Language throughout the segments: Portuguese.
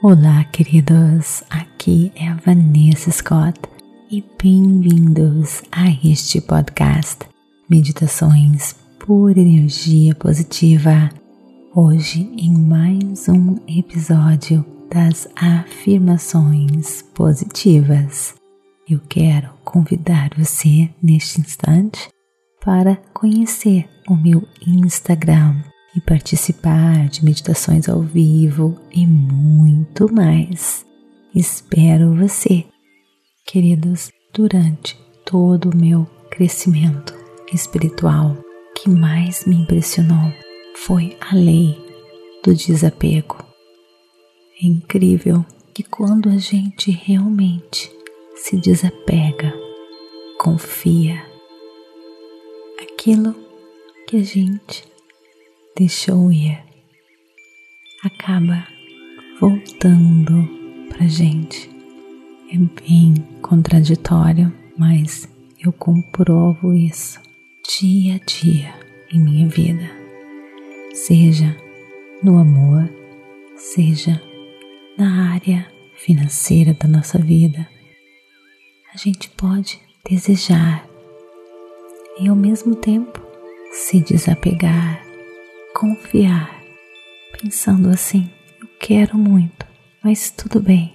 Olá, queridos. Aqui é a Vanessa Scott e bem-vindos a este podcast Meditações por Energia Positiva. Hoje, em mais um episódio das afirmações positivas, eu quero convidar você neste instante para conhecer o meu Instagram e participar de meditações ao vivo e muito mais. Espero você, queridos, durante todo o meu crescimento espiritual. O que mais me impressionou foi a lei do desapego. É incrível que quando a gente realmente se desapega, confia, aquilo que a gente deixou ir acaba voltando pra gente. É bem contraditório, mas eu comprovo isso dia a dia em minha vida, seja no amor, seja na área financeira da nossa vida. A gente pode desejar e ao mesmo tempo se desapegar, confiar, pensando assim: eu quero muito, mas tudo bem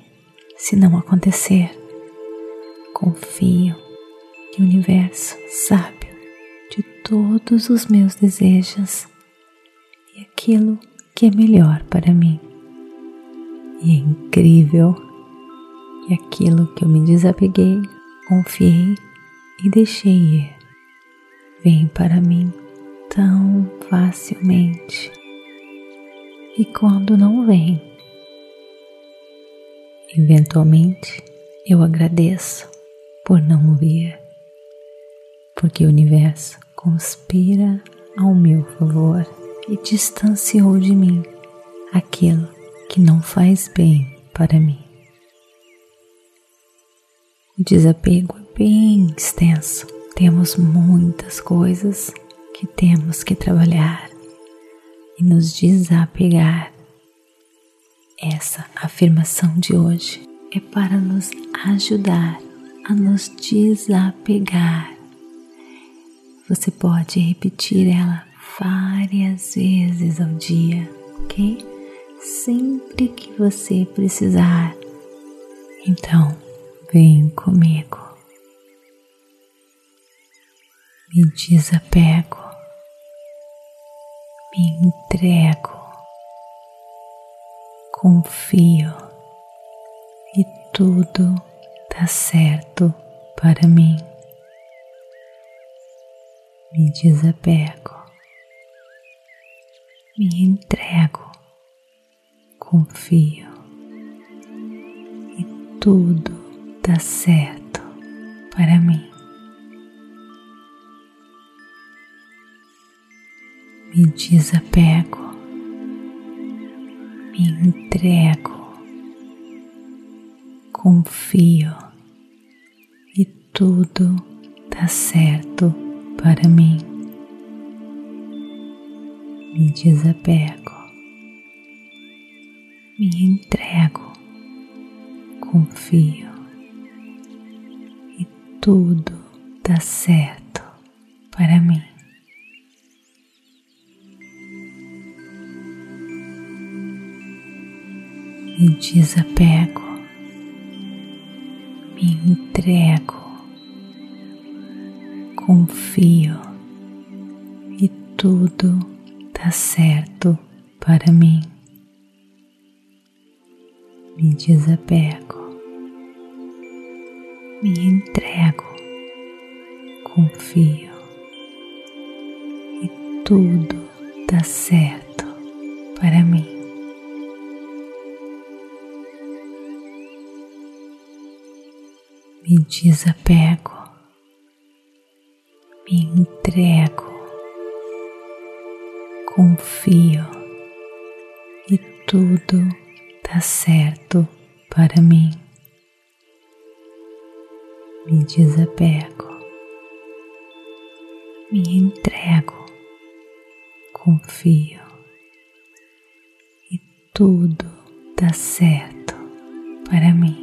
se não acontecer. Confio que o universo sabe de todos os meus desejos e aquilo que é melhor para mim. E é incrível que aquilo que eu me desapeguei, confiei e deixei ir vem para mim tão facilmente. E quando não vem, eventualmente eu agradeço por não vir, porque o universo conspira ao meu favor e distanciou de mim aquilo que não faz bem para mim. O desapego é bem extenso temos muitas coisas que temos que trabalhar e nos desapegar. Essa afirmação de hoje é para nos ajudar a nos desapegar. Você pode repetir ela várias vezes ao dia, ok? Sempre que você precisar. Então, vem comigo me desapego, me entrego, confio e tudo dá certo para mim. Me desapego, me entrego, confio e tudo dá certo para mim. Me desapego, me entrego, confio e tudo dá certo para mim. Me desapego, me entrego, confio e tudo dá certo para mim. Me desapego, me entrego, confio e tudo dá certo para mim. Me desapego, me entrego, confio e tudo dá certo me desapego, me entrego, confio e tudo dá certo para mim. Me desapego, me entrego, confio e tudo dá certo para mim.